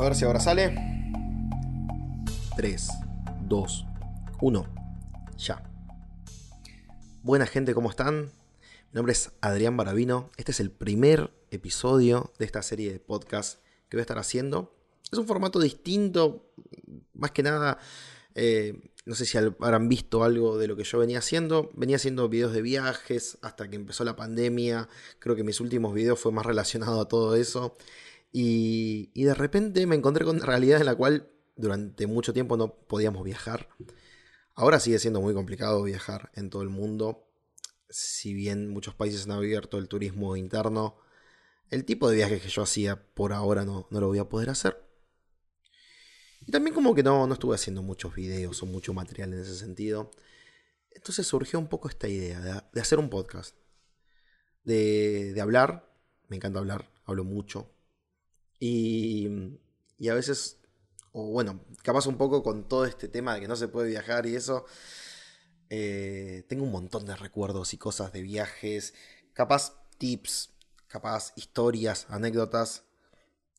a ver si ahora sale. 3, 2, 1. Ya. Buena gente, ¿cómo están? Mi nombre es Adrián Baravino. Este es el primer episodio de esta serie de podcast que voy a estar haciendo. Es un formato distinto, más que nada, eh, no sé si habrán visto algo de lo que yo venía haciendo. Venía haciendo videos de viajes hasta que empezó la pandemia. Creo que mis últimos videos fue más relacionado a todo eso. Y, de repente me encontré con una realidad en la cual durante mucho tiempo no podíamos viajar. Ahora sigue siendo muy complicado viajar en todo el mundo. Si bien muchos países han abierto el turismo interno, el tipo de viajes que yo hacía por ahora no, no lo voy a poder hacer. Y también como que no, no estuve haciendo muchos videos o mucho material en ese sentido. Entonces surgió un poco esta idea de, hacer un podcast. De, de hablar. Me encanta hablar, hablo mucho. Y, y a veces, o bueno, capaz un poco con todo este tema de que no se puede viajar y eso, eh, tengo un montón de recuerdos y cosas de viajes, capaz tips, capaz historias, anécdotas.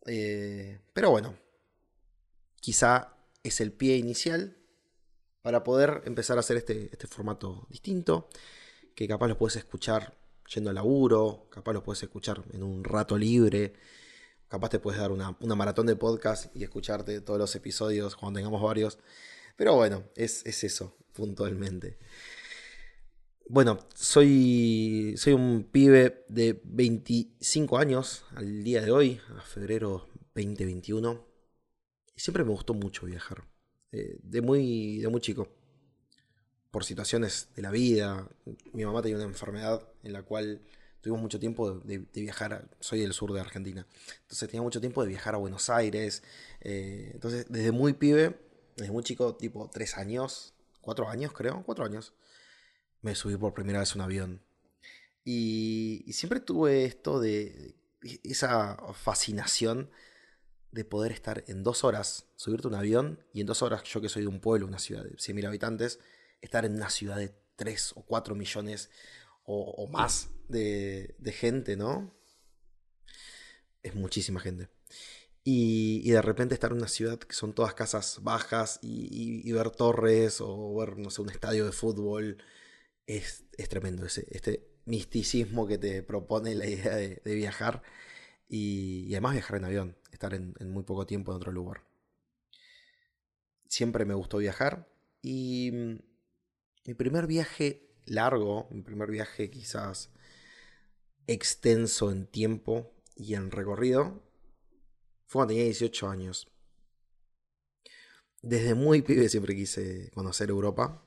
Eh, pero bueno, quizá es el pie inicial para poder empezar a hacer este, este formato distinto, que capaz lo puedes escuchar yendo al laburo, capaz lo puedes escuchar en un rato libre, Capaz te puedes dar una, maratón de podcast y escucharte todos los episodios cuando tengamos varios. Pero bueno, es, eso, puntualmente. Bueno, soy, soy un pibe de 25 años al día de hoy, a febrero 2021. Y siempre me gustó mucho viajar. Eh, de, muy, de muy chico. Por situaciones de la vida. Mi mamá tenía una enfermedad en la cual tuvimos mucho tiempo de, viajar, soy del sur de Argentina, entonces tenía mucho tiempo de viajar a Buenos Aires, eh, entonces desde muy pibe, desde muy chico, tipo tres años, cuatro años creo, cuatro años, me subí por primera vez a un avión. Y, siempre tuve esto de, esa fascinación de poder estar en dos horas, subirte a un avión y en dos horas, yo que soy de un pueblo, una ciudad de 100.000 habitantes, estar en una ciudad de 3 o 4 millones o, más de, gente, ¿no? Es muchísima gente. Y, de repente estar en una ciudad que son todas casas bajas y, ver torres o ver, no sé, un estadio de fútbol, es, tremendo ese, este misticismo que te propone la idea de, viajar y, además viajar en avión, estar en, en muy poco tiempo en otro lugar. Siempre me gustó viajar y mm, mi primer viaje largo, mi primer viaje quizás extenso en tiempo y en recorrido, fue cuando tenía 18 años. Desde muy pibe siempre quise conocer Europa.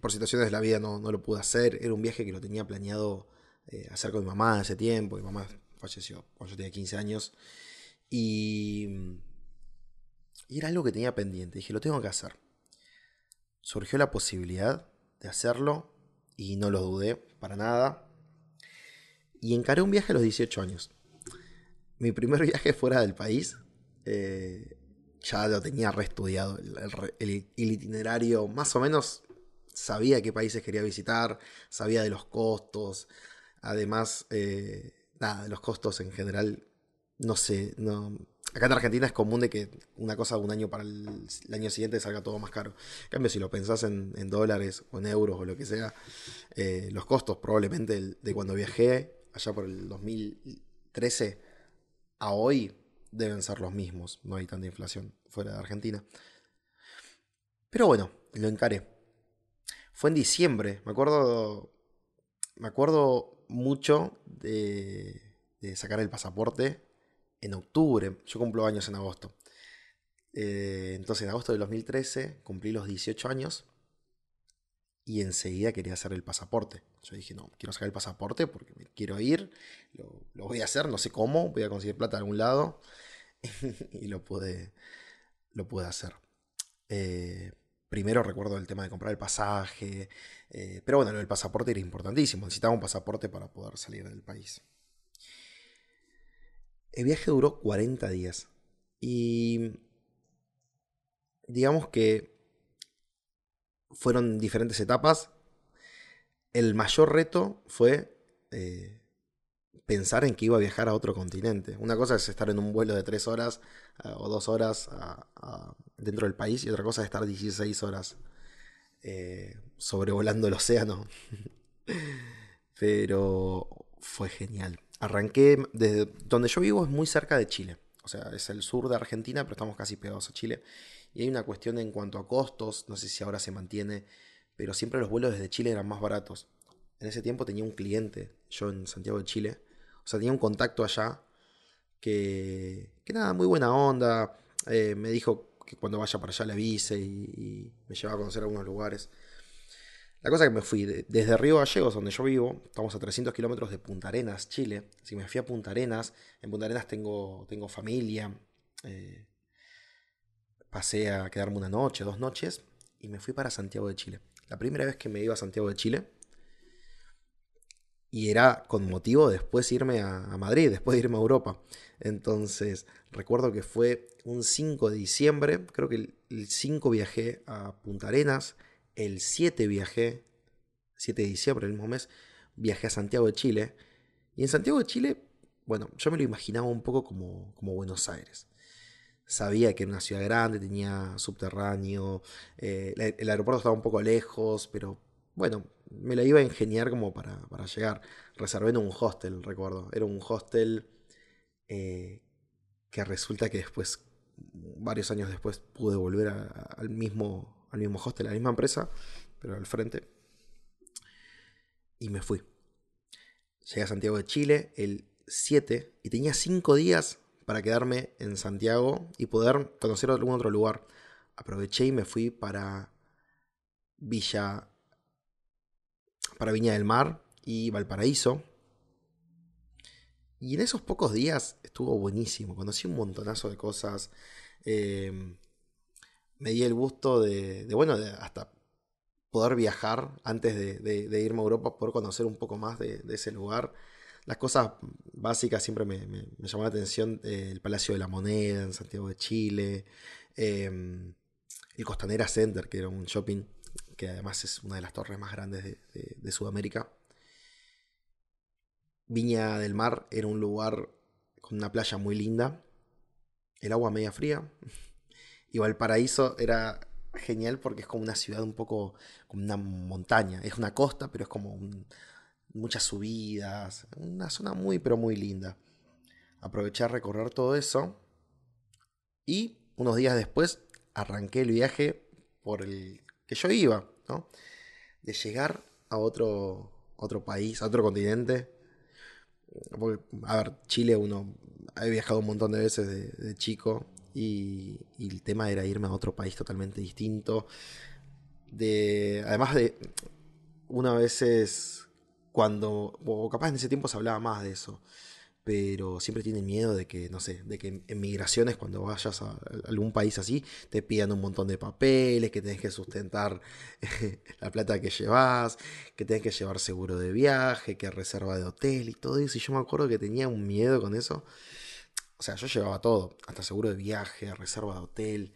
Por situaciones de la vida no, lo pude hacer. Era un viaje que lo tenía planeado eh, hacer con mi mamá hace tiempo. Mi mamá falleció cuando yo tenía 15 años. Y, y era algo que tenía pendiente. Dije, lo tengo que hacer. Surgió la posibilidad de hacerlo y no lo dudé para nada. Y encaré un viaje a los 18 años. Mi primer viaje fuera del país, eh, ya lo tenía reestudiado, el, itinerario más o menos sabía qué países quería visitar, sabía de los costos, además, eh, nada, los costos en general, no sé, no, Acá en Argentina es común de que una cosa un año para el, año siguiente salga todo más caro. En cambio, si lo pensás en, dólares o en euros o lo que sea, eh, los costos probablemente de cuando viajé allá por el 2013 a hoy deben ser los mismos. No hay tanta inflación fuera de Argentina. Pero bueno, lo encaré. Fue en diciembre. Me acuerdo. Me acuerdo mucho de, de sacar el pasaporte en octubre. Yo cumplo años en agosto. Eh, entonces, en agosto del 2013 cumplí los 18 años y enseguida quería hacer el pasaporte. Yo dije, no, quiero sacar el pasaporte porque me quiero ir, lo, voy a hacer, no sé cómo, voy a conseguir plata de algún lado y lo pude, lo pude hacer. Eh, primero recuerdo el tema de comprar el pasaje, eh, pero bueno, el pasaporte era importantísimo, necesitaba un pasaporte para poder salir del país. El viaje duró 40 días. Y digamos que fueron diferentes etapas. El mayor reto fue eh, pensar en que iba a viajar a otro continente. Una cosa es estar en un vuelo de tres horas eh, o dos horas dentro del país y otra cosa es estar 16 horas eh, sobrevolando el océano. Pero fue genial. Arranqué desde donde yo vivo es muy cerca de Chile. O sea, es el sur de Argentina, pero estamos casi pegados a Chile. Y hay una cuestión en cuanto a costos, no sé si ahora se mantiene, pero siempre los vuelos desde Chile eran más baratos. En ese tiempo tenía un cliente, yo en Santiago de Chile, o sea, tenía un contacto allá que, que nada, muy buena onda. Eh, me dijo que cuando vaya para allá le avise y, me lleva a conocer algunos lugares. La cosa que me fui desde Río Gallegos, donde yo vivo, estamos a 300 kilómetros de Punta Arenas, Chile. Así me fui a Punta Arenas. En Punta Arenas tengo, tengo familia. Eh, pasé a quedarme una noche, dos noches, y me fui para Santiago de Chile. La primera vez que me iba a Santiago de Chile, y era con motivo de después irme a, Madrid, después de irme a Europa. Entonces, recuerdo que fue un 5 de diciembre, creo que el, 5 viajé a Punta Arenas, el 7 viajé, 7 de diciembre, el mismo mes, viajé a Santiago de Chile. Y en Santiago de Chile, bueno, yo me lo imaginaba un poco como, como Buenos Aires. Sabía que era una ciudad grande, tenía subterráneo, eh, el aeropuerto estaba un poco lejos, pero bueno, me la iba a ingeniar como para, llegar. Reservé en un hostel, recuerdo. Era un hostel eh, que resulta que después, varios años después, pude volver al, mismo, al mismo hostel, a la misma empresa, pero al frente. Y me fui. Llegué a Santiago de Chile el 7 y tenía 5 días para quedarme en Santiago y poder conocer algún otro lugar. Aproveché y me fui para Villa para Viña del Mar y Valparaíso. Y en esos pocos días estuvo buenísimo, conocí un montonazo de cosas. Em, me di el gusto de, bueno, de hasta poder viajar antes de, irme a Europa, poder conocer un poco más de, ese lugar. Las cosas básicas siempre me, me, llamó la atención eh, el Palacio de la Moneda en Santiago de Chile, em, el Costanera Center, que era un shopping que además es una de las torres más grandes de, Sudamérica. Viña del Mar era un lugar con una playa muy linda, el agua media fría. Y Valparaíso era genial porque es como una ciudad un poco como una montaña. Es una costa, pero es como muchas subidas. Una zona muy, pero muy linda. Aproveché a recorrer todo eso. Y unos días después arranqué el viaje por el que yo iba, ¿no? De llegar a otro, otro país, a otro continente. A ver, Chile uno ha viajado un montón de veces de, chico y, el tema era irme a otro país totalmente distinto. De, además de, una veces cuando, o capaz en ese tiempo se hablaba más de eso, pero siempre tienen miedo de que, no sé, de que en migraciones cuando vayas a algún país así te pidan un montón de papeles, que tenés que sustentar la plata que llevas, que tenés que llevar seguro de viaje, que reserva de hotel y todo eso. Y yo me acuerdo que tenía un miedo con eso. O sea, yo llevaba todo, hasta seguro de viaje, reserva de hotel.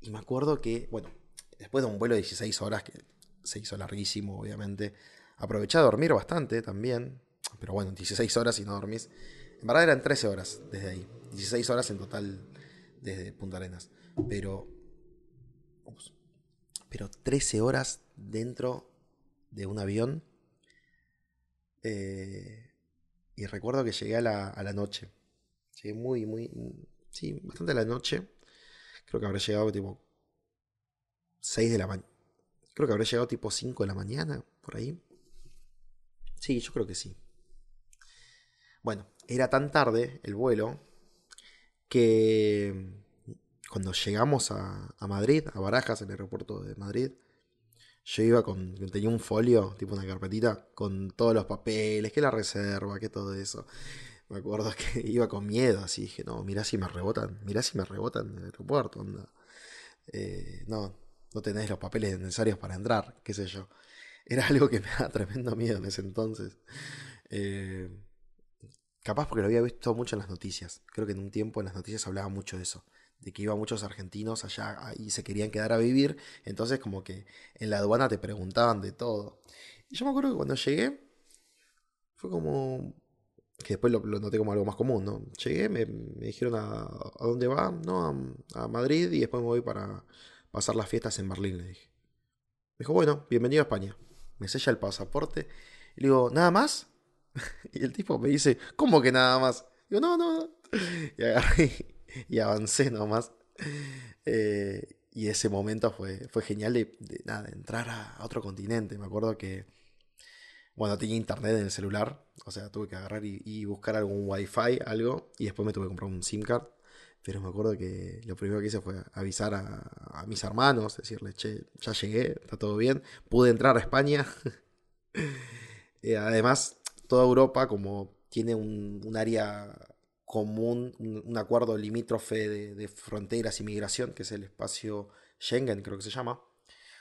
Y me acuerdo que, bueno, después de un vuelo de 16 horas, que se hizo larguísimo, obviamente, aproveché a dormir bastante también. Pero bueno, 16 horas y no dormís en verdad eran 13 horas desde ahí. 16 horas en total desde Punta Arenas. Pero. pero 13 horas dentro de un avión. Eh, y recuerdo que llegué a la, a la noche. Llegué muy, muy. Sí, bastante a la noche. Creo que habré llegado tipo 6 de la mañana. Creo que habré llegado tipo 5 de la mañana, por ahí. Sí, yo creo que sí. Bueno, era tan tarde el vuelo que cuando llegamos a, Madrid, a Barajas, en el aeropuerto de Madrid, yo iba con, tenía un folio, tipo una carpetita, con todos los papeles, que la reserva, que todo eso. Me acuerdo que iba con miedo, así dije, no, mirá si me rebotan, mirá si me rebotan en el aeropuerto, eh, no, no tenés los papeles necesarios para entrar, qué sé yo. Era algo que me da tremendo miedo en ese entonces. Eh, Capaz porque lo había visto mucho en las noticias. Creo que en un tiempo en las noticias hablaba mucho de eso. De que iban muchos argentinos allá y se querían quedar a vivir. Entonces como que en la aduana te preguntaban de todo. Y yo me acuerdo que cuando llegué fue como... que después lo, noté como algo más común, ¿no? Llegué, me, dijeron a, a, dónde va, ¿no? A, Madrid y después me voy para pasar las fiestas en Berlín, le dije. Me dijo, bueno, bienvenido a España. Me sella el pasaporte y le digo, ¿nada más? y el tipo me dice, ¿cómo que nada más? Digo, no, no, no. Y agarré y avancé nomás. Eh, y ese momento fue, fue genial de, nada, entrar a, otro continente. Me acuerdo que, bueno, tenía internet en el celular, o sea, tuve que agarrar y, buscar algún wifi, algo, y después me tuve que comprar un SIM card. Pero me acuerdo que lo primero que hice fue avisar a, mis hermanos, decirles, che, ya llegué, está todo bien, pude entrar a España. Eh, además, toda Europa, como tiene un, área común, un, acuerdo limítrofe de, fronteras y migración, que es el espacio Schengen, creo que se llama.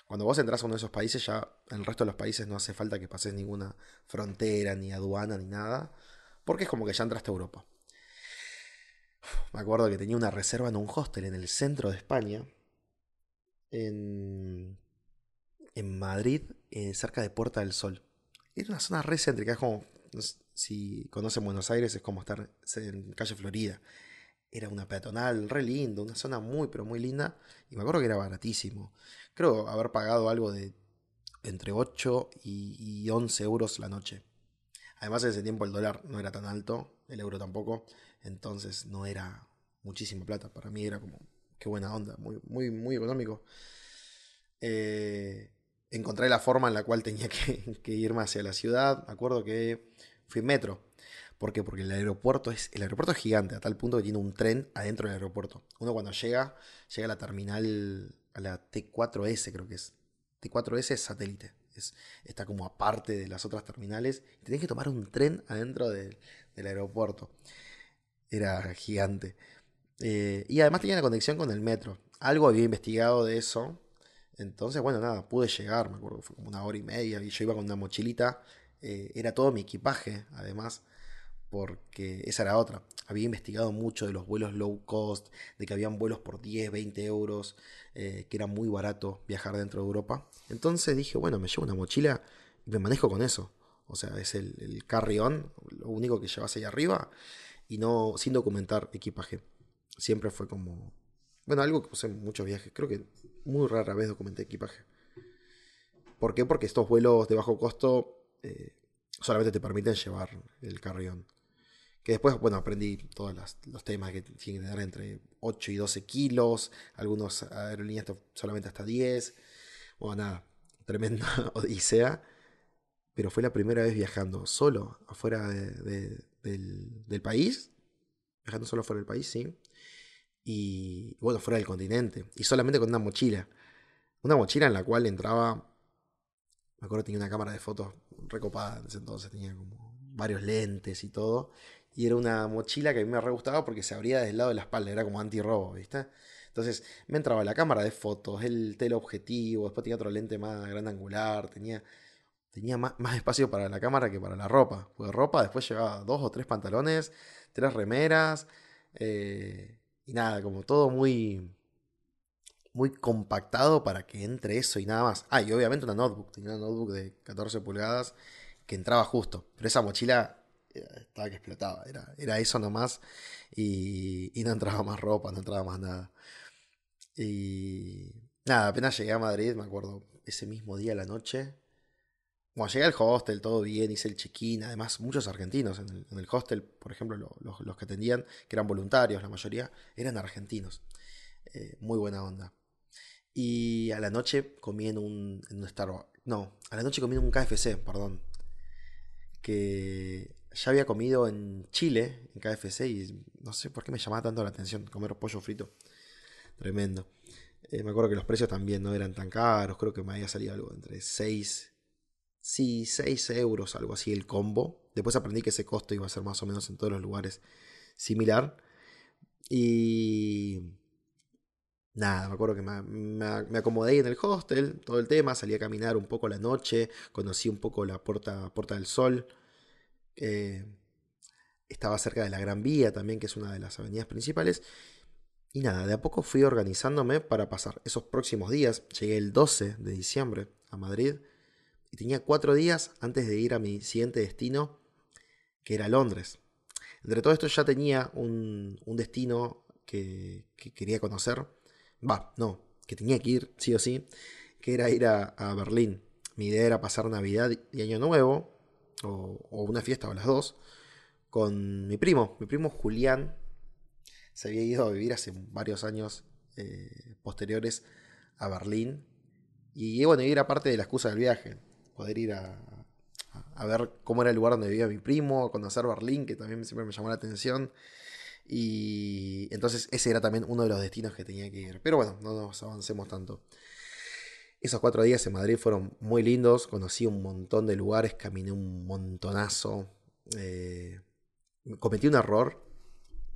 Cuando vos entras a uno de esos países, ya en el resto de los países no hace falta que pases ninguna frontera, ni aduana, ni nada, porque es como que ya entraste a Europa. Me acuerdo que tenía una reserva en un hostel en el centro de España, en, en Madrid, eh, cerca de Puerta del Sol. Era una zona re céntrica, es como si conocen Buenos Aires, es como estar en calle Florida. Era una peatonal re lindo, una zona muy, pero muy linda. Y me acuerdo que era baratísimo. Creo haber pagado algo de entre 8 y, 11 euros la noche. Además, en ese tiempo el dólar no era tan alto, el euro tampoco. Entonces no era muchísima plata. Para mí era como, qué buena onda, muy, muy, muy económico. Eh, encontré la forma en la cual tenía que, que irme hacia la ciudad. Me acuerdo que fui en metro. ¿Por qué? Porque el aeropuerto es, el aeropuerto es gigante, a tal punto que tiene un tren adentro del aeropuerto. Uno cuando llega, llega a la terminal, a la T4S creo que es. T4S es satélite. Es, está como aparte de las otras terminales. Tenés que tomar un tren adentro del, aeropuerto. Era gigante. Eh, y además tenía la conexión con el metro. Algo había investigado de eso. Entonces, bueno, nada, pude llegar, me acuerdo, fue como una hora y media. Y yo iba con una mochilita eh, era todo mi equipaje, además, porque esa era otra. Había investigado mucho de los vuelos low cost, de que habían vuelos por 10, 20 euros, eh, que era muy barato viajar dentro de Europa. Entonces dije, bueno, me llevo una mochila y me manejo con eso. O sea, es el, el carry-on, lo único que llevas ahí arriba, y no sin documentar equipaje. Siempre fue como, bueno, algo que usé en muchos viajes. Creo que muy rara vez documenté equipaje. ¿Por qué? Porque estos vuelos de bajo costo eh, solamente te permiten llevar el carrión. Que después, bueno, aprendí todos los temas que tienen que tener entre 8 y 12 kilos, algunos aerolíneas solamente hasta 10. Bueno, nada, tremenda odisea. Pero fue la primera vez viajando solo afuera del, país. Viajando solo fuera del país, sí. Y bueno, fuera del continente. Y solamente con una mochila. Una mochila en la cual entraba me acuerdo que tenía una cámara de fotos recopada en ese entonces, tenía como varios lentes y todo. Y era una mochila que a mí me re gustaba porque se abría desde el lado de la espalda, era como anti-robo, ¿viste? Entonces me entraba la cámara de fotos, el teleobjetivo, después tenía otro lente más grande angular, tenía, tenía más, espacio para la cámara que para la ropa. Porque ropa después llevaba dos o tres pantalones, tres remeras, eh, y nada, como todo muy, muy compactado para que entre eso y nada más. Ah, y obviamente una notebook. Tenía una notebook de 14 pulgadas que entraba justo. Pero esa mochila estaba que explotaba. Era, era eso nomás. Y, y no entraba más ropa, no entraba más nada. Y nada, apenas llegué a Madrid, me acuerdo, ese mismo día la noche. Bueno, llegué al hostel, todo bien, hice el check-in. Además, muchos argentinos en el, hostel, por ejemplo, los, que atendían, que eran voluntarios, la mayoría, eran argentinos. Eh, muy buena onda. Y a la noche comí en un, en un Starbucks. No, a la noche comí en un KFC, perdón. Que ya había comido en Chile, en KFC, y no sé por qué me llamaba tanto la atención comer pollo frito. Tremendo. Eh, me acuerdo que los precios también no eran tan caros. Creo que me había salido algo entre 6. Sí, 6 euros, algo así el combo. Después aprendí que ese costo iba a ser más o menos en todos los lugares similar. Y Nada, me acuerdo que me, acomodé en el hostel, todo el tema, salí a caminar un poco la noche, conocí un poco la Puerta, Puerta del Sol. Eh, estaba cerca de la Gran Vía también, que es una de las avenidas principales. Y nada, de a poco fui organizándome para pasar esos próximos días. Llegué el 12 de diciembre a Madrid y tenía cuatro días antes de ir a mi siguiente destino, que era Londres. Entre todo esto ya tenía un, destino que, quería conocer. Va, no, que tenía que ir, sí o sí, que era ir a, Berlín. Mi idea era pasar Navidad y Año Nuevo, o, una fiesta o las dos, con mi primo, mi primo Julián. Se había ido a vivir hace varios años eh, posteriores a Berlín. Y bueno, y era parte de la excusa del viaje, poder ir a, a ver cómo era el lugar donde vivía mi primo, conocer Berlín, que también siempre me llamó la atención. Y entonces ese era también uno de los destinos que tenía que ir. Pero bueno, no nos avancemos tanto. Esos cuatro días en Madrid fueron muy lindos, conocí un montón de lugares, caminé un montonazo. Eh, cometí un error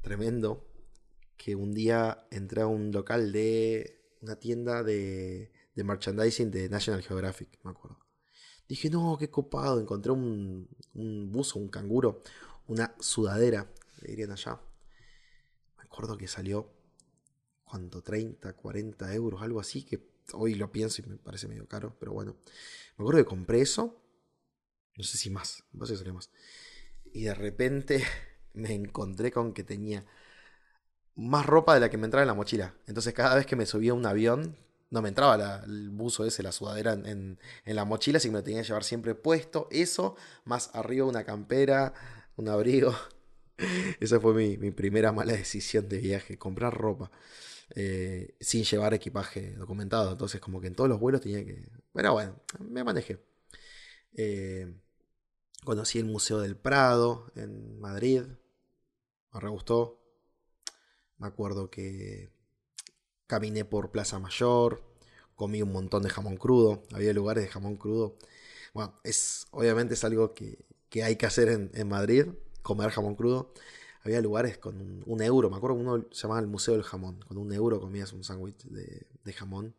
tremendo, que un día entré a un local de una tienda de, de merchandising de National Geographic, me acuerdo. Dije, no, qué copado. Encontré un, un buzo, un canguro, una sudadera, le dirían allá. Me acuerdo que salió, ¿cuánto? 30, 40 euros, algo así, que hoy lo pienso y me parece medio caro, pero bueno. Me acuerdo que compré eso, no sé si más, no sé si salió más. Y de repente me encontré con que tenía más ropa de la que me entraba en la mochila. Entonces cada vez que me subía a un avión, no me entraba el buzo ese, la sudadera en, la mochila, así que me lo tenía que llevar siempre puesto. Eso, más arriba una campera, un abrigo. Esa fue mi, primera mala decisión de viaje, comprar ropa. Eh, sin llevar equipaje documentado. Entonces, como que en todos los vuelos tenía que. Bueno, bueno, me manejé. Eh, conocí el Museo del Prado en Madrid. Me re gustó. Me acuerdo que Caminé por Plaza Mayor, comí un montón de jamón crudo, había lugares de jamón crudo. Bueno, es, obviamente es algo que, hay que hacer en, Madrid, comer jamón crudo. Había lugares con un, euro, me acuerdo uno llamaba el Museo del Jamón, con un euro comías un sándwich de, jamón.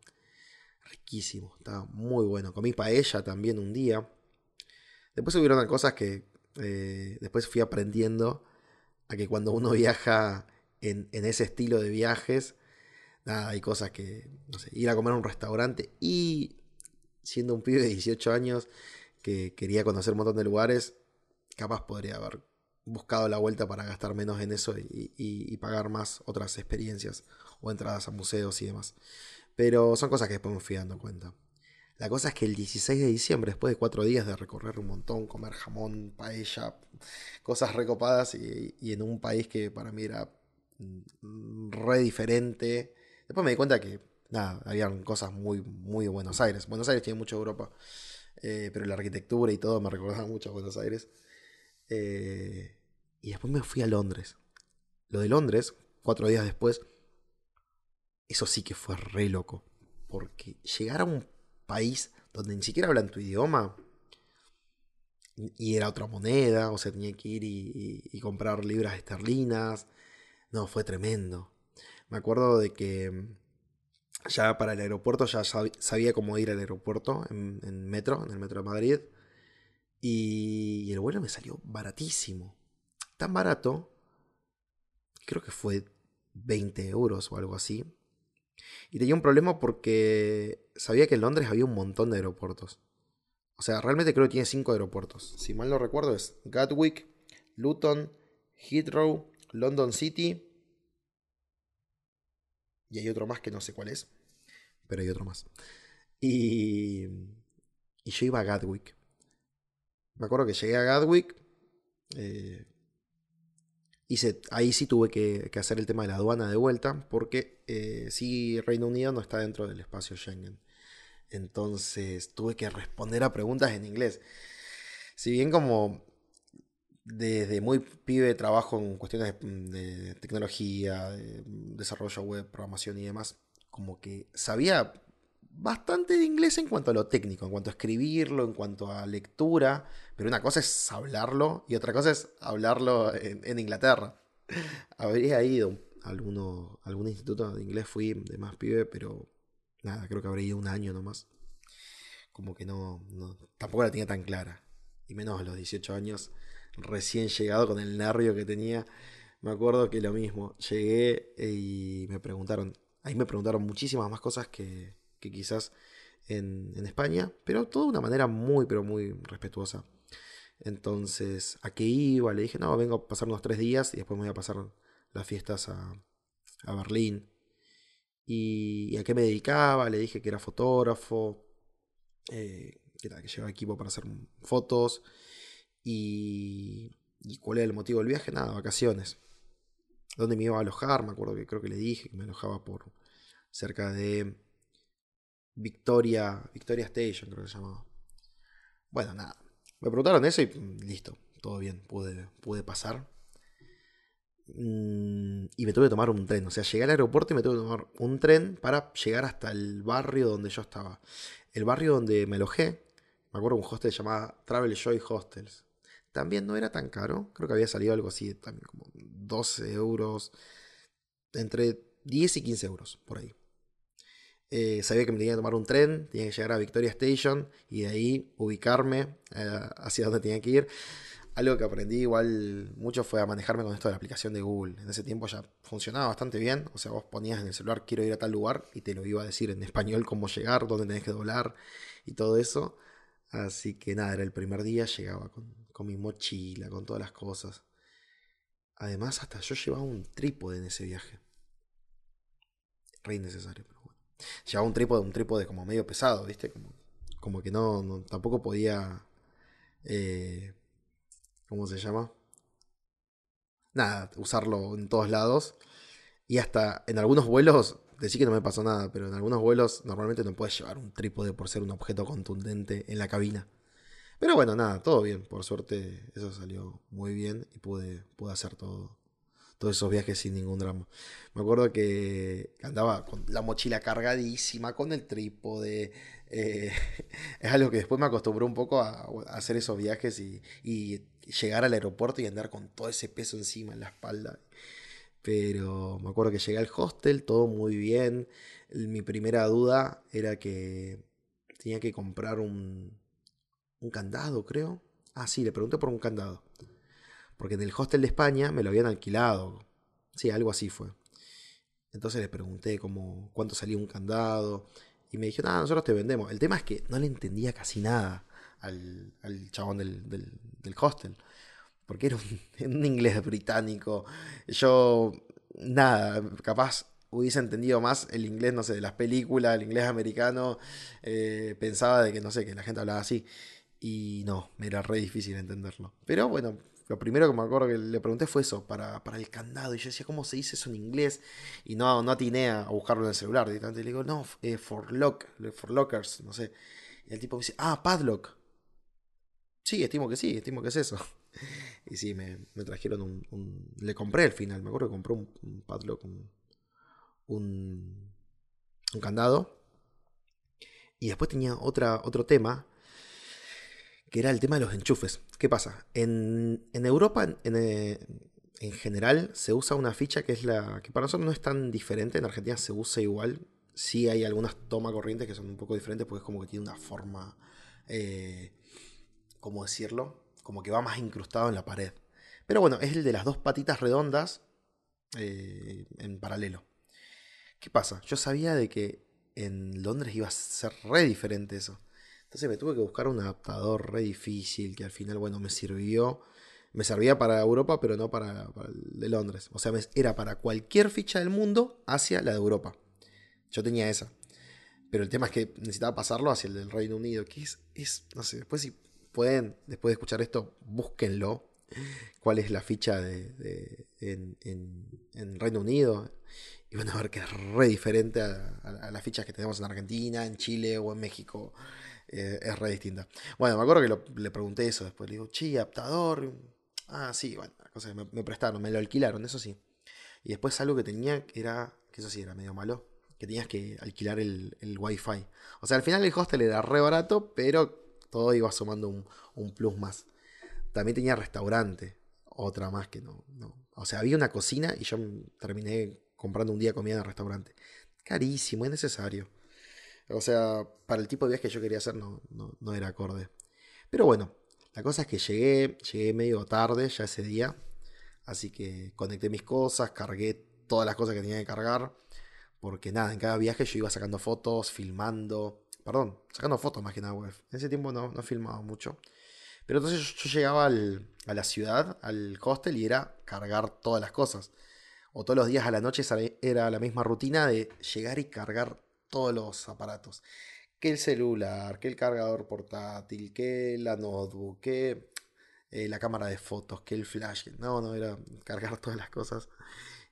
Riquísimo, estaba muy bueno. Comí paella también un día. Después hubieron cosas que eh, después fui aprendiendo a que cuando uno viaja en, en ese estilo de viajes, nada, hay cosas que, no sé, ir a comer a un restaurante y siendo un pibe de 18 años que quería conocer un montón de lugares, capaz podría haber buscado la vuelta para gastar menos en eso y, pagar más otras experiencias o entradas a museos y demás. Pero son cosas que después me fui dando cuenta. La cosa es que el 16 de diciembre, después de cuatro días de recorrer un montón, comer jamón, paella, cosas recopadas y, en un país que para mí era mm, re diferente, Después me di cuenta que, nada, habían cosas muy, muy Buenos Aires. Buenos Aires tiene mucho Europa, eh, pero la arquitectura y todo me recordaba mucho a Buenos Aires. Eh, y después me fui a Londres. Lo de Londres, cuatro días después, eso sí que fue re loco. Porque llegar a un país donde ni siquiera hablan tu idioma y era otra moneda, o sea, tenía que ir y comprar libras esterlinas. No, fue tremendo. Me acuerdo de que mm, ya para el aeropuerto ya sabía cómo ir al aeropuerto en, metro, en el metro de Madrid. Y, el vuelo me salió baratísimo. Tan barato, creo que fue 20 euros o algo así. Y tenía un problema porque sabía que en Londres había un montón de aeropuertos. O sea, realmente creo que tiene 5 aeropuertos. Si mal no recuerdo es Gatwick, Luton, Heathrow, London City y hay otro más que no sé cuál es. Pero hay otro más. Y, y yo iba a Gatwick. Me acuerdo que llegué a Gatwick. Eh, ahí sí tuve que, hacer el tema de la aduana de vuelta. Porque eh, sí, Reino Unido no está dentro del espacio Schengen. Entonces tuve que responder a preguntas en inglés. Si bien como desde muy pibe trabajo en cuestiones de, tecnología, de desarrollo web, programación y demás, como que sabía bastante de inglés en cuanto a lo técnico, en cuanto a escribirlo, en cuanto a lectura, pero una cosa es hablarlo y otra cosa es hablarlo en, Inglaterra. Habría ido a alguno, algún instituto de inglés, fui de más pibe, pero nada, creo que habría ido un año nomás. Como que no, no tampoco la tenía tan clara. Y menos a los 18 años recién llegado con el nervio que tenía. Me acuerdo que lo mismo, llegué y me preguntaron, ahí me preguntaron muchísimas más cosas que, quizás en, España, pero todo de una manera muy, pero muy respetuosa. Entonces, ¿a qué iba? Le dije, no, vengo a pasar unos tres días y después me voy a pasar las fiestas a, a Berlín. Y, a qué me dedicaba? Le dije que era fotógrafo, eh, que, que llevaba equipo para hacer fotos. Y, y cuál era el motivo del viaje, nada, vacaciones. ¿Dónde me iba a alojar? Me acuerdo que creo que le dije que me alojaba por cerca de Victoria, Victoria Station, creo que se llamaba. Bueno, nada. Me preguntaron eso y mm, listo, todo bien, pude, pude pasar. Mm, y me tuve que tomar un tren. O sea, llegué al aeropuerto y me tuve que tomar un tren para llegar hasta el barrio donde yo estaba. El barrio donde me alojé, me acuerdo un hostel llamado Travel Joy Hostels. También no era tan caro, creo que había salido algo así, también como 12 euros, entre 10 y 15 euros por ahí. Eh, sabía que me tenía que tomar un tren, tenía que llegar a Victoria Station y de ahí ubicarme eh, hacia donde tenía que ir. Algo que aprendí igual mucho fue a manejarme con esto de la aplicación de Google. En ese tiempo ya funcionaba bastante bien. O sea, vos ponías en el celular quiero ir a tal lugar y te lo iba a decir en español cómo llegar, dónde tenés que doblar y todo eso. Así que nada, era el primer día, llegaba con, con mi mochila, con todas las cosas. Además, hasta yo llevaba un trípode en ese viaje. Re innecesario. Llevaba un trípode, un trípode como medio pesado, ¿viste? Como, como que no, tampoco podía... Eh, ¿Cómo se llama? Nada, usarlo en todos lados. Y hasta en algunos vuelos, decí que no me pasó nada, pero en algunos vuelos normalmente no puedes llevar un trípode por ser un objeto contundente en la cabina. Pero bueno, nada, todo bien. Por suerte eso salió muy bien y pude, pude hacer todo, todos esos viajes sin ningún drama. Me acuerdo que andaba con la mochila cargadísima, con el trípode. Eh, es algo que después me acostumbró un poco a, hacer esos viajes y, llegar al aeropuerto y andar con todo ese peso encima en la espalda. Pero me acuerdo que llegué al hostel, todo muy bien. Mi primera duda era que tenía que comprar un, un candado, creo. Ah, sí, le pregunté por un candado. Porque en el hostel de España me lo habían alquilado. Sí, algo así fue. Entonces le pregunté como cuánto salía un candado. Y me dijeron, ah, nosotros te vendemos. El tema es que no le entendía casi nada al, chabón del, del, hostel. Porque era un, inglés británico. Yo, nada, capaz hubiese entendido más el inglés, no sé, de las películas, el inglés americano. Eh, pensaba de que, no sé, que la gente hablaba así. Y no, me era re difícil entenderlo. Pero bueno, lo primero que me acuerdo que le pregunté fue eso, para, el candado. Y yo decía, ¿cómo se dice eso en inglés? Y no, no atiné a buscarlo en el celular. Y le digo, no, eh, for lock, for lockers, no sé. Y el tipo me dice, ah, padlock. Sí, estimo que sí, estimo que es eso. Y sí, me, trajeron un, Le compré al final, me acuerdo que compré un, padlock, un, un, candado. Y después tenía otra, otro tema que era el tema de los enchufes. ¿Qué pasa? En, Europa, eh, en, general, se usa una ficha que es la que para nosotros no es tan diferente. En Argentina se usa igual. Sí hay algunas toma corrientes que son un poco diferentes porque es como que tiene una forma, eh, ¿cómo decirlo? Como que va más incrustado en la pared. Pero bueno, es el de las dos patitas redondas eh, en paralelo. ¿Qué pasa? Yo sabía de que en Londres iba a ser re diferente eso. Entonces me tuve que buscar un adaptador re difícil que al final, bueno, me sirvió. Me servía para Europa, pero no para, el de Londres. O sea, era para cualquier ficha del mundo hacia la de Europa. Yo tenía esa. Pero el tema es que necesitaba pasarlo hacia el del Reino Unido. Que es, es no sé, después si pueden, después de escuchar esto, búsquenlo. ¿Cuál es la ficha de, en, en, Reino Unido? Y van a ver que es re diferente a, a las fichas que tenemos en Argentina, en Chile o en México. Eh, es re distinta. Bueno, me acuerdo que le pregunté eso después. Le digo, chi, adaptador. Ah, sí, bueno, cosa me, prestaron, me lo alquilaron, eso sí. Y después algo que tenía que era, que eso sí era medio malo, que tenías que alquilar el, el wifi. O sea, al final el hostel era re barato, pero todo iba sumando un, plus más. También tenía restaurante, otra más que no, no. O sea, había una cocina y yo terminé comprando un día comida en el restaurante. Carísimo, es necesario. O sea, para el tipo de viaje que yo quería hacer no, no, era acorde. Pero bueno, la cosa es que llegué, llegué medio tarde ya ese día. Así que conecté mis cosas, cargué todas las cosas que tenía que cargar. Porque nada, en cada viaje yo iba sacando fotos, filmando. Perdón, sacando fotos más que nada web. En ese tiempo no, no filmaba mucho. Pero entonces yo, llegaba a la ciudad, al hostel, y era cargar todas las cosas. O todos los días a la noche era la misma rutina de llegar y cargar todos los aparatos. Que el celular, que el cargador portátil, que la notebook, que eh, la cámara de fotos, que el flash. No, no, era cargar todas las cosas.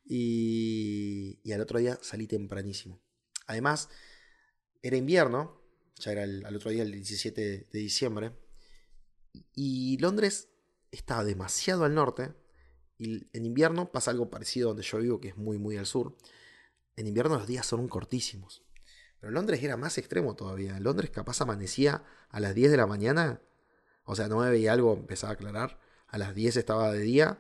Y, al otro día salí tempranísimo. Además, era invierno, ya era el, al otro día el 17 de diciembre, y Londres está demasiado al norte, y en invierno pasa algo parecido donde yo vivo, que es muy, muy al sur. En invierno los días son cortísimos. Pero Londres era más extremo todavía. Londres capaz amanecía a las 10 de la mañana, o sea, 9 y algo empezaba a aclarar, a las 10 estaba de día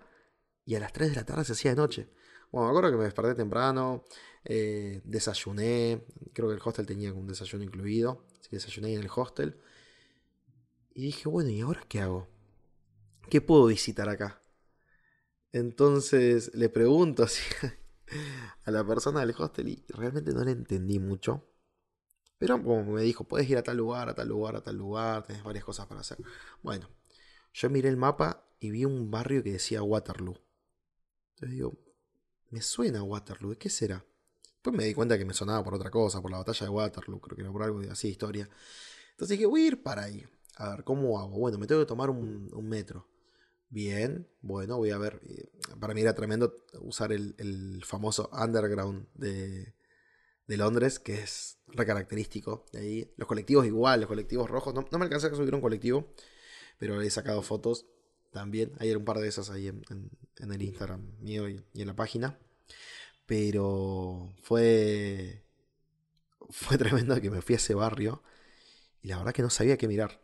y a las 3 de la tarde se hacía de noche. Bueno, me acuerdo que me desperté temprano, eh, desayuné, creo que el hostel tenía un desayuno incluido, así que desayuné en el hostel. Y dije, bueno, ¿y ahora qué hago? ¿Qué puedo visitar acá? Entonces le pregunto así a la persona del hostel y realmente no le entendí mucho. Pero como me dijo, puedes ir a tal lugar, a tal lugar, a tal lugar, tenés varias cosas para hacer. Bueno, yo miré el mapa y vi un barrio que decía Waterloo. Entonces digo, me suena Waterloo, qué será? Después me di cuenta que me sonaba por otra cosa, por la batalla de Waterloo, creo que era por algo así de historia. Entonces dije, voy a ir para ahí. A ver, ¿cómo hago? Bueno, me tengo que tomar un, metro. Bien, bueno, voy a ver. Para mí era tremendo usar el, famoso underground de, Londres, que es re característico de ahí. Los colectivos igual, los colectivos rojos. No, me alcancé a subir un colectivo, pero he sacado fotos también. Hay un par de esas ahí en, el Instagram mío y en la página. Pero fue. Fue tremendo que me fui a ese barrio y la verdad que no sabía qué mirar.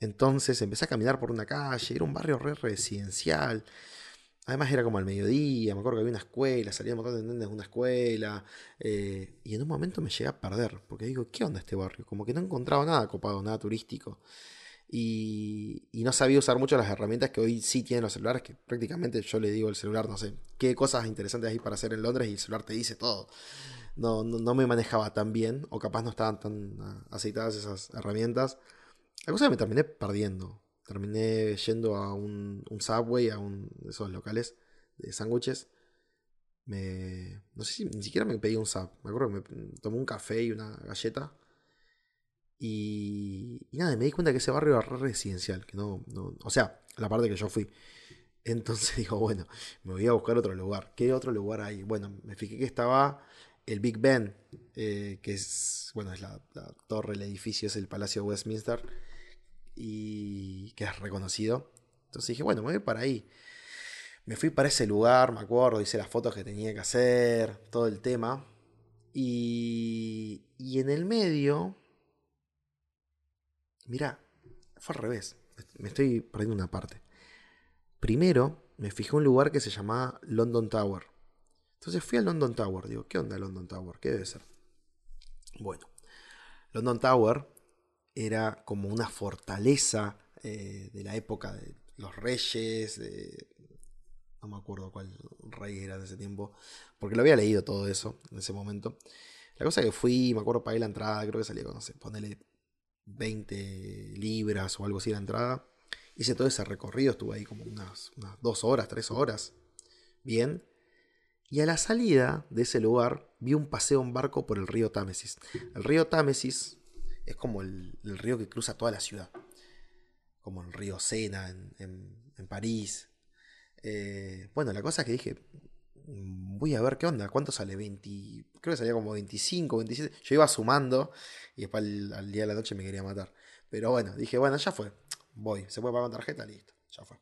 Entonces empecé a caminar por una calle, era un barrio re residencial. Además era como al mediodía, me acuerdo que había una escuela, salía un montón de una escuela. Eh, y en un momento me llegué a perder, porque digo, ¿qué onda este barrio? Como que no encontraba nada copado, nada turístico. Y, no sabía usar mucho las herramientas que hoy sí tienen los celulares, que prácticamente yo le digo al celular, no sé, qué cosas interesantes hay para hacer en Londres y el celular te dice todo. No, no, me manejaba tan bien, o capaz no estaban tan ah, aceitadas esas herramientas. La cosa que me terminé perdiendo. Terminé yendo a un, subway, a un de esos locales de sándwiches. Me, no sé si ni siquiera me pedí un sub. Me acuerdo que me tomé un café y una galleta y, nada, me di cuenta que ese barrio era residencial, que no, o sea, la parte que yo fui. Entonces digo, bueno, me voy a buscar otro lugar. ¿Qué otro lugar hay? Bueno, me fijé que estaba el Big Ben, eh, que es, bueno, es la, torre, el edificio, es el Palacio de Westminster, y que es reconocido. Entonces dije, bueno, me voy para ahí. Me fui para ese lugar, me acuerdo, hice las fotos que tenía que hacer, todo el tema. Y, y en el medio Mira, fue al revés. Me estoy perdiendo una parte. Primero me fijé un lugar que se llamaba London Tower. Entonces fui a London Tower. Digo, ¿qué onda London Tower? ¿Qué debe ser? Bueno, London Tower era como una fortaleza eh, de la época de los reyes, no me acuerdo cuál rey era de ese tiempo, porque lo había leído todo eso en ese momento. La cosa que fui, me acuerdo, pagué la entrada, creo que salía, no sé, ponele 20 libras o algo así la entrada. Hice todo ese recorrido, estuve ahí como unas, unas dos horas, tres horas. Bien. Y a la salida de ese lugar vi un paseo en barco por el río Támesis. El río Támesis es como el, río que cruza toda la ciudad. Como el río Sena en, París. Eh, bueno, la cosa es que dije, mm, voy a ver qué onda, cuánto sale, 20, creo que salía como 25, 27. Yo iba sumando y después al, día de la noche me quería matar. Pero bueno, dije, bueno, ya fue. Voy. Se puede pagar con tarjeta, listo. Ya fue.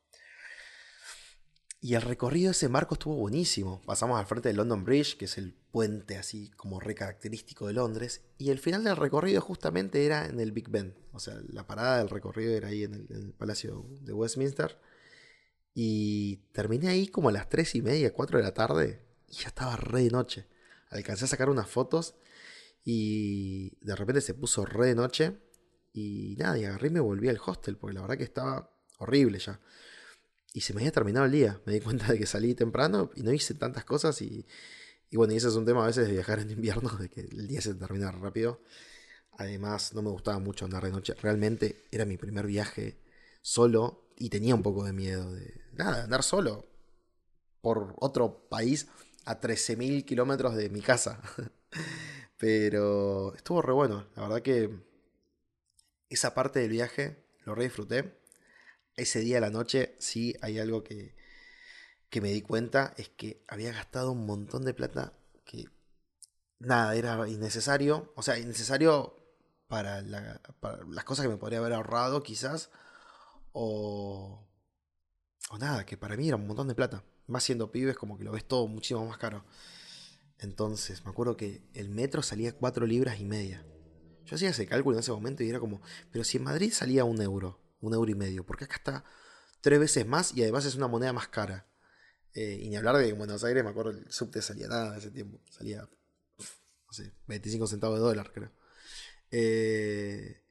Y el recorrido de ese marco estuvo buenísimo. Pasamos al frente del London Bridge, que es el puente así como re característico de Londres. Y el final del recorrido justamente era en el Big Ben. O sea, la parada del recorrido era ahí en el, Palacio de Westminster. Y terminé ahí como a las 3 y media, 4 de la tarde. Y ya estaba re de noche. Alcancé a sacar unas fotos y de repente se puso re de noche. Y nada, y agarré y me volví al hostel, porque la verdad que estaba horrible ya. Y se me había terminado el día. Me di cuenta de que salí temprano y no hice tantas cosas. Y, y bueno, y ese es un tema a veces de viajar en invierno, de que el día se termina rápido. Además, no me gustaba mucho andar de noche. Realmente era mi primer viaje solo y tenía un poco de miedo de, nada, andar solo por otro país a 13.000 kilómetros de mi casa. Pero estuvo re bueno, la verdad que esa parte del viaje lo re disfruté. Ese día a la noche sí hay algo que, que me di cuenta, es que había gastado un montón de plata que nada, era innecesario. O sea, innecesario para, las cosas que me podría haber ahorrado quizás. O, o nada, que para mí era un montón de plata. Más siendo pibes, como que lo ves todo muchísimo más caro. Entonces, me acuerdo que el metro salía 4 libras y media. Yo hacía ese cálculo en ese momento y era como, pero si en Madrid salía un euro, un euro y medio, porque acá está tres veces más y además es una moneda más cara. Eh, y ni hablar de que en Buenos Aires, me acuerdo, el subte salía nada de ese tiempo. Salía, no sé, 25 centavos de dólar, creo. Eh,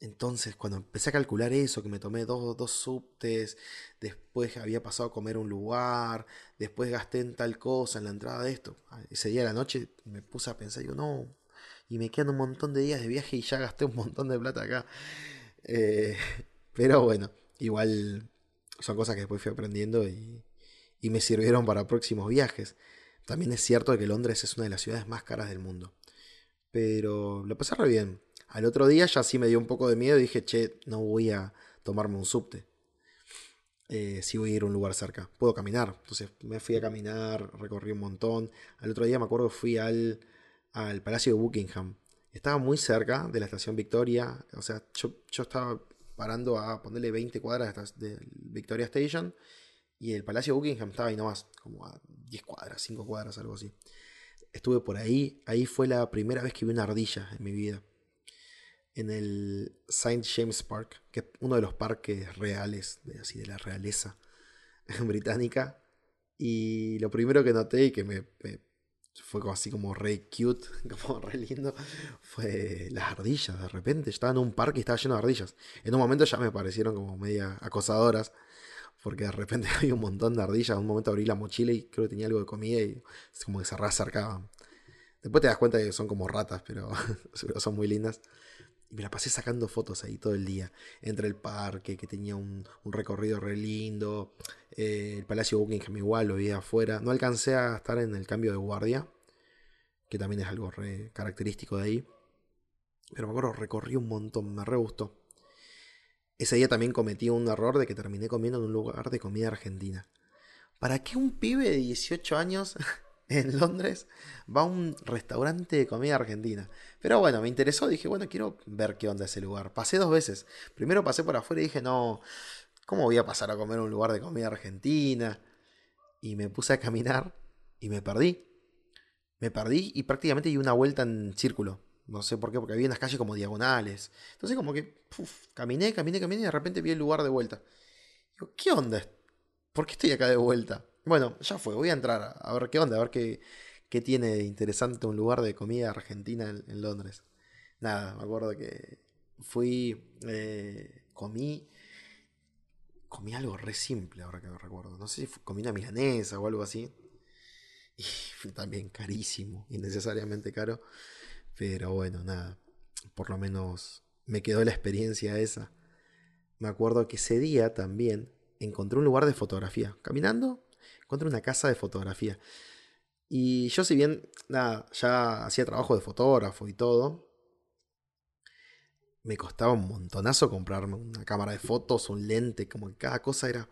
entonces, cuando empecé a calcular eso, que me tomé dos, dos subtes, después había pasado a comer un lugar, después gasté en tal cosa, en la entrada de esto. Ese día de la noche me puse a pensar, digo, no, y me quedan un montón de días de viaje y ya gasté un montón de plata acá. Eh, pero bueno, igual son cosas que después fui aprendiendo y, me sirvieron para próximos viajes. También es cierto que Londres es una de las ciudades más caras del mundo. Pero lo pasé re bien. Al otro día ya sí me dio un poco de miedo y dije, che, no voy a tomarme un subte. Eh, si voy a ir a un lugar cerca. Puedo caminar. Entonces me fui a caminar, recorrí un montón. Al otro día me acuerdo que fui al, al Palacio de Buckingham. Estaba muy cerca de la estación Victoria. O sea, yo, estaba parando a ponerle 20 cuadras de Victoria Station y el Palacio Buckingham estaba ahí nomás, como a 10 cuadras, 5 cuadras, algo así. Estuve por ahí, ahí fue la primera vez que vi una ardilla en mi vida. En el St. James Park, que es uno de los parques reales, así de la realeza británica. Y lo primero que noté y que me, fue así como re cute, como re lindo, fue las ardillas. De repente estaba en un parque y estaba lleno de ardillas. En un momento ya me parecieron como media acosadoras porque de repente había un montón de ardillas. En un momento abrí la mochila y creo que tenía algo de comida y como que se acercaban. Después te das cuenta que son como ratas, pero, son muy lindas. Y me la pasé sacando fotos ahí todo el día. Entre el parque, que tenía un, recorrido re lindo. Eh, el Palacio Buckingham igual, lo vi afuera. No alcancé a estar en el cambio de guardia, que también es algo re característico de ahí. Pero me acuerdo, recorrí un montón, me re gustó. Ese día también cometí un error de que terminé comiendo en un lugar de comida argentina. ¿Para qué un pibe de 18 años en Londres va a un restaurante de comida argentina? Pero bueno, me interesó, dije, bueno, quiero ver qué onda ese lugar. Pasé dos veces. Primero pasé por afuera y dije, no, ¿cómo voy a pasar a comer un lugar de comida argentina? Y me puse a caminar y me perdí. Me perdí y prácticamente di una vuelta en círculo. No sé por qué, porque había unas calles como diagonales. Entonces como que caminé, caminé, caminé y de repente vi el lugar de vuelta. Digo, ¿qué onda? ¿Por qué estoy acá de vuelta? Bueno, ya fue, voy a entrar a ver qué onda, a ver qué, qué tiene de interesante un lugar de comida argentina en, Londres. Nada, me acuerdo que fui, eh, comí, comí algo re simple ahora que me recuerdo. No sé si comí una milanesa o algo así. Y fue también carísimo, innecesariamente caro. Pero bueno, nada. Por lo menos me quedó la experiencia esa. Me acuerdo que ese día también encontré un lugar de fotografía. Caminando, encontré una casa de fotografía. Y yo si bien, nada, ya hacía trabajo de fotógrafo y todo, me costaba un montonazo comprarme una cámara de fotos, un lente, como que cada cosa era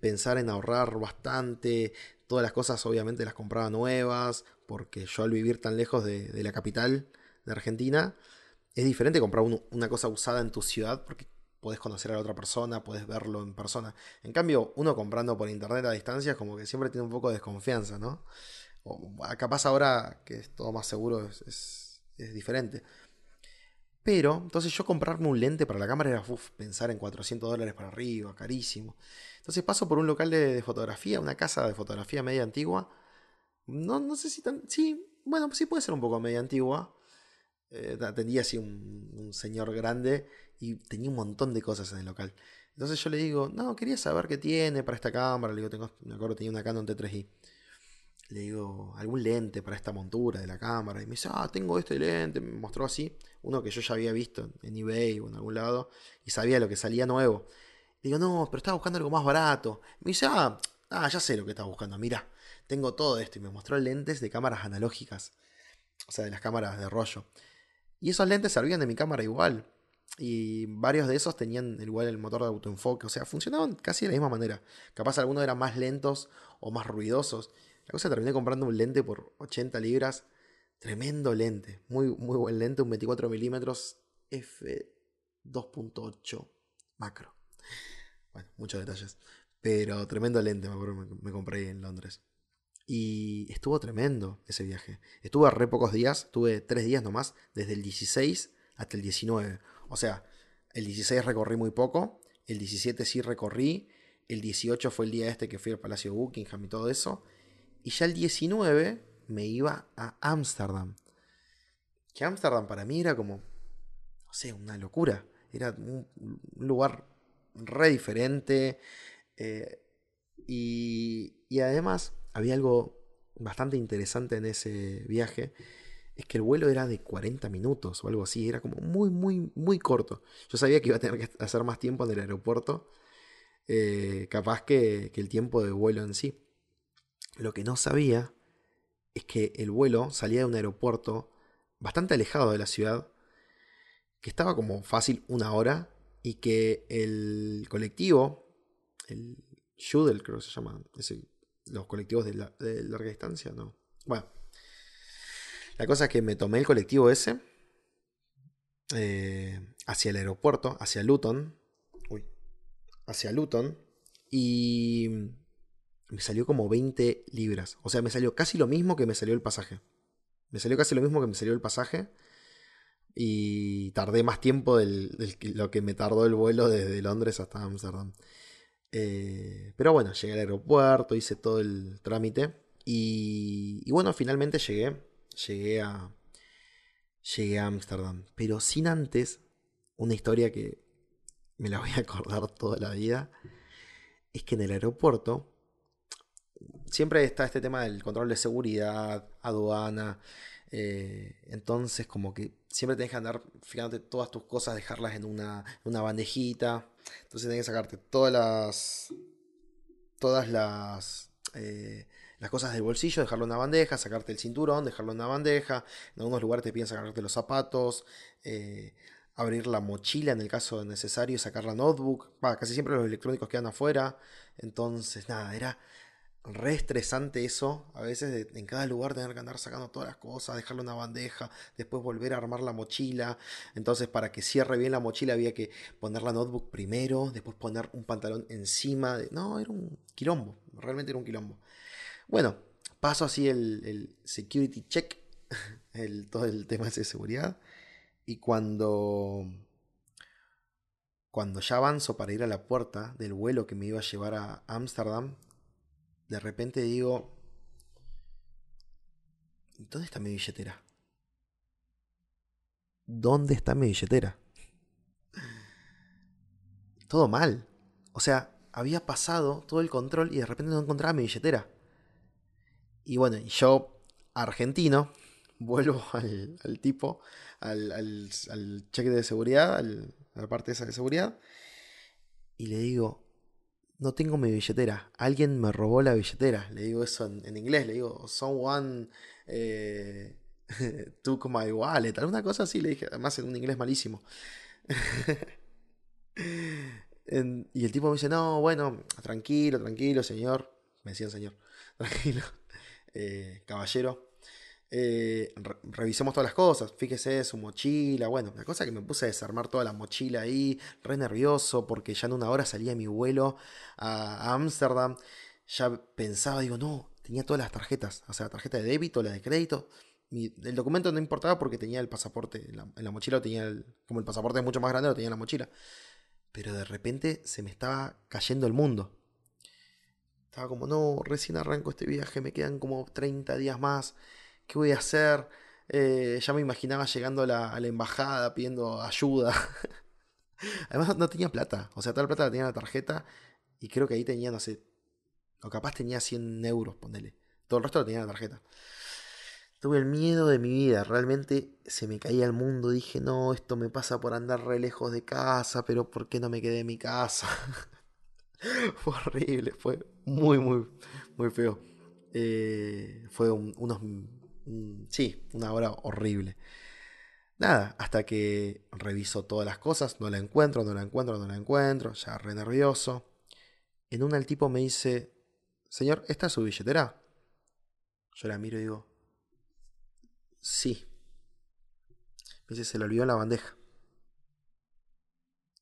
pensar en ahorrar bastante. Todas las cosas obviamente las compraba nuevas, porque yo al vivir tan lejos de, la capital de Argentina, es diferente comprar una cosa usada en tu ciudad porque puedes conocer a la otra persona, puedes verlo en persona. En cambio, uno comprando por internet a distancia es como que siempre tiene un poco de desconfianza, ¿no? O, capaz ahora que es todo más seguro es, diferente. Pero, entonces yo comprarme un lente para la cámara era pensar en 400 dólares para arriba, carísimo. Entonces paso por un local de fotografía, una casa de fotografía media antigua, no, no sé si tan. Sí, bueno, sí puede ser un poco media antigua. Eh, atendía así un, señor grande y tenía un montón de cosas en el local. Entonces yo le digo, no, quería saber qué tiene para esta cámara. Le digo, tengo, me acuerdo tenía una Canon T3i. le digo, algún lente para esta montura de la cámara. Y me dice, ah, tengo este lente. Me mostró así, uno que yo ya había visto en eBay o en algún lado, y sabía lo que salía nuevo. Le digo, no, pero estaba buscando algo más barato. Me dice, ah, ah ya sé lo que estaba buscando, mira, tengo todo esto. Y me mostró lentes de cámaras analógicas, o sea, de las cámaras de rollo. Y esos lentes servían de mi cámara igual. Y varios de esos tenían igual el motor de autoenfoque, o sea, funcionaban casi de la misma manera. Capaz algunos eran más lentos o más ruidosos. La cosa terminé comprando un lente por 80 libras. Tremendo lente. Muy, muy buen lente. Un 24 milímetros f2.8 macro. Bueno, muchos detalles. Pero tremendo lente me, me compré en Londres. Y estuvo tremendo ese viaje. Estuve re pocos días. Tuve tres días nomás. Desde el 16 hasta el 19. O sea, el 16 recorrí muy poco. El 17 sí recorrí. El 18 fue el día este que fui al Palacio Buckingham y todo eso. Y ya el 19 me iba a Ámsterdam. Que Ámsterdam para mí era como, no sé, una locura. Era un, lugar re diferente. Eh, y, y además había algo bastante interesante en ese viaje. Es que el vuelo era de 40 minutos o algo así. Era como muy, muy, muy corto. Yo sabía que iba a tener que hacer más tiempo en el aeropuerto. Eh, capaz que, el tiempo de vuelo en sí. Lo que no sabía es que el vuelo salía de un aeropuerto bastante alejado de la ciudad, que estaba como fácil una hora, y que el colectivo, el Shudel creo que se llama, los colectivos de, larga distancia, no. Bueno, la cosa es que me tomé el colectivo ese eh, hacia el aeropuerto, hacia Luton, uy, hacia Luton, y me salió como 20 libras. O sea, me salió casi lo mismo que me salió el pasaje. Me salió casi lo mismo que me salió el pasaje. Y tardé más tiempo de lo que me tardó el vuelo desde Londres hasta Amsterdam. Eh, pero bueno, llegué al aeropuerto, hice todo el trámite. Y, bueno, finalmente llegué. Llegué a. Llegué a Ámsterdam. Pero sin antes. Una historia que me la voy a acordar toda la vida. Es que en el aeropuerto siempre está este tema del control de seguridad, aduana. Eh, entonces, como que siempre tenés que andar fijándote todas tus cosas, dejarlas en una, bandejita. Entonces tenés que sacarte todas las. Todas las. Eh, las cosas del bolsillo, dejarlo en una bandeja, sacarte el cinturón, dejarlo en una bandeja. En algunos lugares te piden sacarte los zapatos. Eh, abrir la mochila en el caso necesario, sacar la notebook. casi siempre los electrónicos quedan afuera. Entonces, nada, era re estresante eso, a veces en cada lugar tener que andar sacando todas las cosas, dejarlo en una bandeja, después volver a armar la mochila. Entonces, para que cierre bien la mochila había que poner la notebook primero, después poner un pantalón encima. De... No, era un quilombo, realmente era un quilombo. Bueno, paso así el, security check, el, todo el tema de seguridad. Y cuando cuando ya avanzo para ir a la puerta del vuelo que me iba a llevar a Ámsterdam, de repente digo, ¿dónde está mi billetera? ¿Dónde está mi billetera? Todo mal. O sea, había pasado todo el control y de repente no encontraba mi billetera. Y bueno, yo, argentino, vuelvo al, tipo, al, al, cheque de seguridad, a la parte esa de seguridad, y le digo, no tengo mi billetera. Alguien me robó la billetera. Le digo eso en, inglés. Le digo, someone eh, took my wallet. Alguna cosa así le dije. Además en un inglés malísimo. y el tipo me dice, no, bueno, tranquilo, tranquilo, señor. Me decían señor. Tranquilo. Eh, caballero. Eh, revisemos todas las cosas, fíjese su mochila, bueno, la cosa que me puse a desarmar toda la mochila ahí, re nervioso porque ya en una hora salía mi vuelo a Ámsterdam, ya pensaba, digo, no, tenía todas las tarjetas, o sea, la tarjeta de débito, la de crédito, el documento no importaba porque tenía el pasaporte, en la, mochila tenía, como el pasaporte es mucho más grande, lo tenía en la mochila, pero de repente se me estaba cayendo el mundo. Estaba como, no, recién arranco este viaje, me quedan como 30 días más ¿qué voy a hacer? Eh, ya me imaginaba llegando a la, embajada pidiendo ayuda. Además no tenía plata, o sea, toda la plata la tenía en la tarjeta y creo que ahí tenía, no sé, o capaz tenía 100 euros, ponele. Todo el resto lo tenía en la tarjeta. Tuve el miedo de mi vida, realmente se me caía el mundo. Dije, no, esto me pasa por andar re lejos de casa, pero ¿por qué no me quedé en mi casa? fue horrible, fue muy, muy, muy feo. Eh, fue unos. Sí, una hora horrible. Nada, hasta que reviso todas las cosas, no la encuentro, no la encuentro, no la encuentro, ya re nervioso. En una el tipo me dice, señor, ¿esta es su billetera? Yo la miro y digo, sí. Me dice, se le olvidó en la bandeja.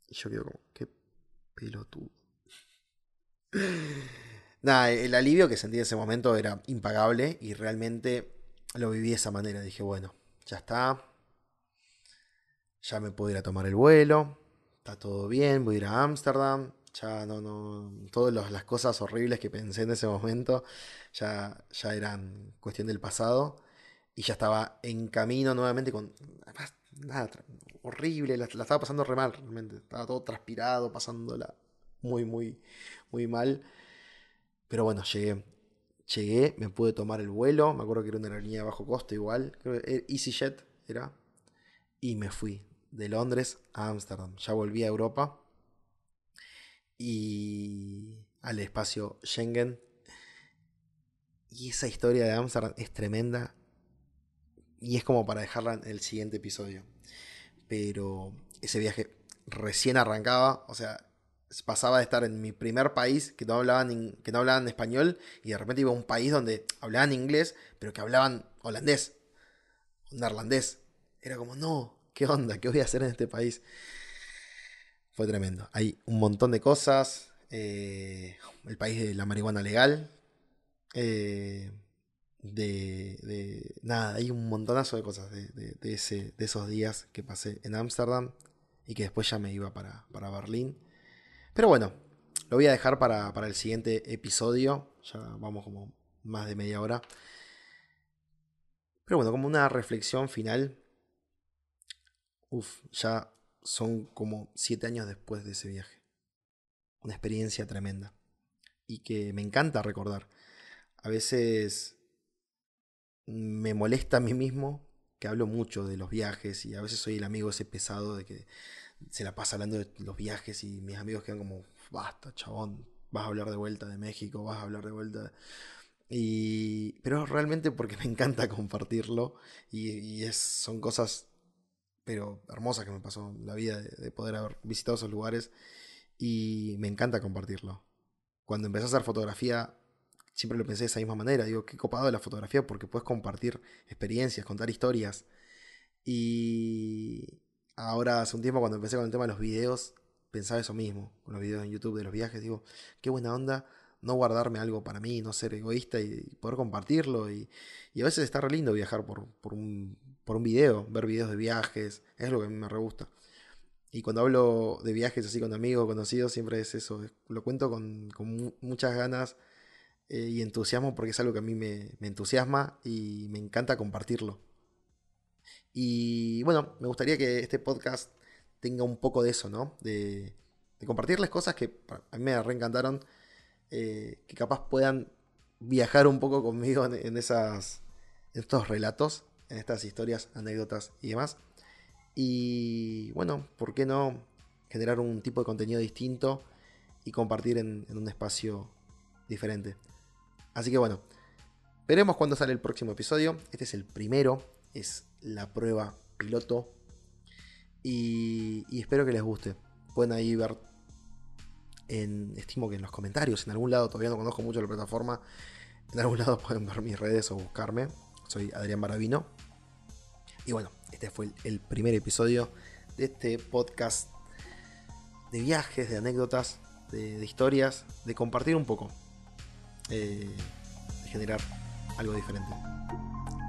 Y yo quedo como, qué pelotudo. Nada, el alivio que sentí en ese momento era impagable y realmente lo viví de esa manera. Dije, bueno, ya está. Ya me puedo ir a tomar el vuelo. Está todo bien, voy a ir a Ámsterdam. Ya no, no. Todas las cosas horribles que pensé en ese momento ya, ya eran cuestión del pasado. Y ya estaba en camino nuevamente con. nada, horrible. La, la, estaba pasando re mal, realmente. Estaba todo transpirado, pasándola muy, muy, muy mal. Pero bueno, llegué. Llegué, me pude tomar el vuelo. Me acuerdo que era una aerolínea de bajo costo igual. EasyJet era. Y me fui de Londres a Ámsterdam. Ya volví a Europa. Y al espacio Schengen. Y esa historia de Ámsterdam es tremenda. Y es como para dejarla en el siguiente episodio. Pero ese viaje recién arrancaba. O sea, pasaba de estar en mi primer país que no hablaban, que no hablaban español y de repente iba a un país donde hablaban inglés, pero que hablaban holandés, neerlandés. Era como, no, ¿qué onda? ¿Qué voy a hacer en este país? Fue tremendo. Hay un montón de cosas. Eh, el país de la marihuana legal. Eh, de, nada, hay un montonazo de cosas de, ese, de esos días que pasé en Ámsterdam y que después ya me iba para, para Berlín. Pero bueno, lo voy a dejar para, el siguiente episodio. Ya vamos como más de media hora. Pero bueno, como una reflexión final. Uf, ya son como siete años después de ese viaje. Una experiencia tremenda. Y que me encanta recordar. A veces me molesta a mí mismo que hablo mucho de los viajes y a veces soy el amigo ese pesado de que se la pasa hablando de los viajes y mis amigos quedan como, basta, chabón, vas a hablar de vuelta de México, vas a hablar de vuelta. Y, pero realmente porque me encanta compartirlo y, es, son cosas, pero hermosas que me pasó la vida de, poder haber visitado esos lugares y me encanta compartirlo. Cuando empecé a hacer fotografía, siempre lo pensé de esa misma manera. Digo, qué copado de la fotografía porque puedes compartir experiencias, contar historias. Y, ahora hace un tiempo cuando empecé con el tema de los videos, pensaba eso mismo, con los videos en YouTube de los viajes, digo, qué buena onda no guardarme algo para mí, no ser egoísta y, poder compartirlo. Y, a veces está re lindo viajar por, un, por un video, ver videos de viajes, es lo que a mí me re gusta. Y cuando hablo de viajes así con amigos, conocidos, siempre es eso, lo cuento con, muchas ganas eh, y entusiasmo porque es algo que a mí me entusiasma y me encanta compartirlo. Y bueno, me gustaría que este podcast tenga un poco de eso, ¿no? De, compartirles cosas que a mí me reencantaron, eh, que capaz puedan viajar un poco conmigo en, esas, estos relatos, en estas historias, anécdotas y demás. Y bueno, ¿por qué no generar un tipo de contenido distinto y compartir en, en un espacio diferente? Así que bueno, veremos cuándo sale el próximo episodio. Este es el primero, es la prueba piloto. Y, espero que les guste. Pueden ahí ver en, estimo que en los comentarios, en algún lado, todavía no conozco mucho la plataforma, en algún lado pueden ver mis redes o buscarme. Soy Adrián Baravino. Y bueno, este fue el, primer episodio de este podcast de viajes, de anécdotas, de, historias, de compartir un poco, eh, de generar algo diferente.